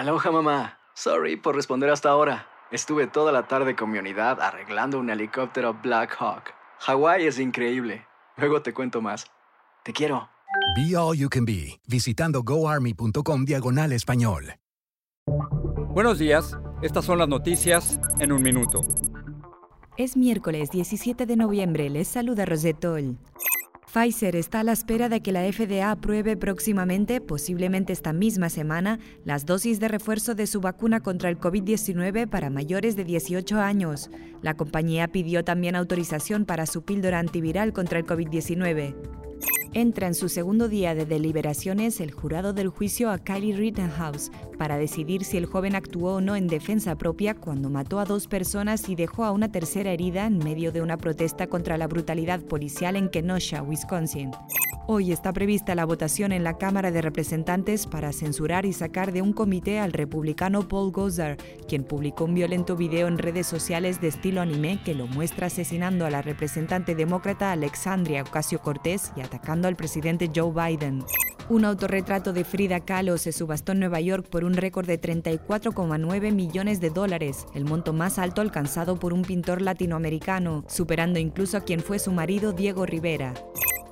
Aloha mamá. Sorry por responder hasta ahora. Estuve toda la tarde con mi unidad arreglando un helicóptero Black Hawk. Hawái es increíble. Luego te cuento más. Te quiero. Be All You Can Be, visitando goarmy.com diagonal español. Buenos días, estas son las noticias en un minuto. Es miércoles 17 de noviembre, les saluda Rosetol. Pfizer está a la espera de que la FDA apruebe próximamente, posiblemente esta misma semana, las dosis de refuerzo de su vacuna contra el COVID-19 para mayores de 18 años. La compañía pidió también autorización para su píldora antiviral contra el COVID-19. Entra en su segundo día de deliberaciones el jurado del juicio a Kylie Rittenhouse para decidir si el joven actuó o no en defensa propia cuando mató a dos personas y dejó a una tercera herida en medio de una protesta contra la brutalidad policial en Kenosha, Wisconsin. Hoy está prevista la votación en la Cámara de Representantes para censurar y sacar de un comité al republicano Paul Gosar, quien publicó un violento video en redes sociales de estilo anime que lo muestra asesinando a la representante demócrata Alexandria Ocasio-Cortez y atacando al presidente Joe Biden. Un autorretrato de Frida Kahlo se subastó en Nueva York por un récord de 34,9 millones de dólares, el monto más alto alcanzado por un pintor latinoamericano, superando incluso a quien fue su marido Diego Rivera.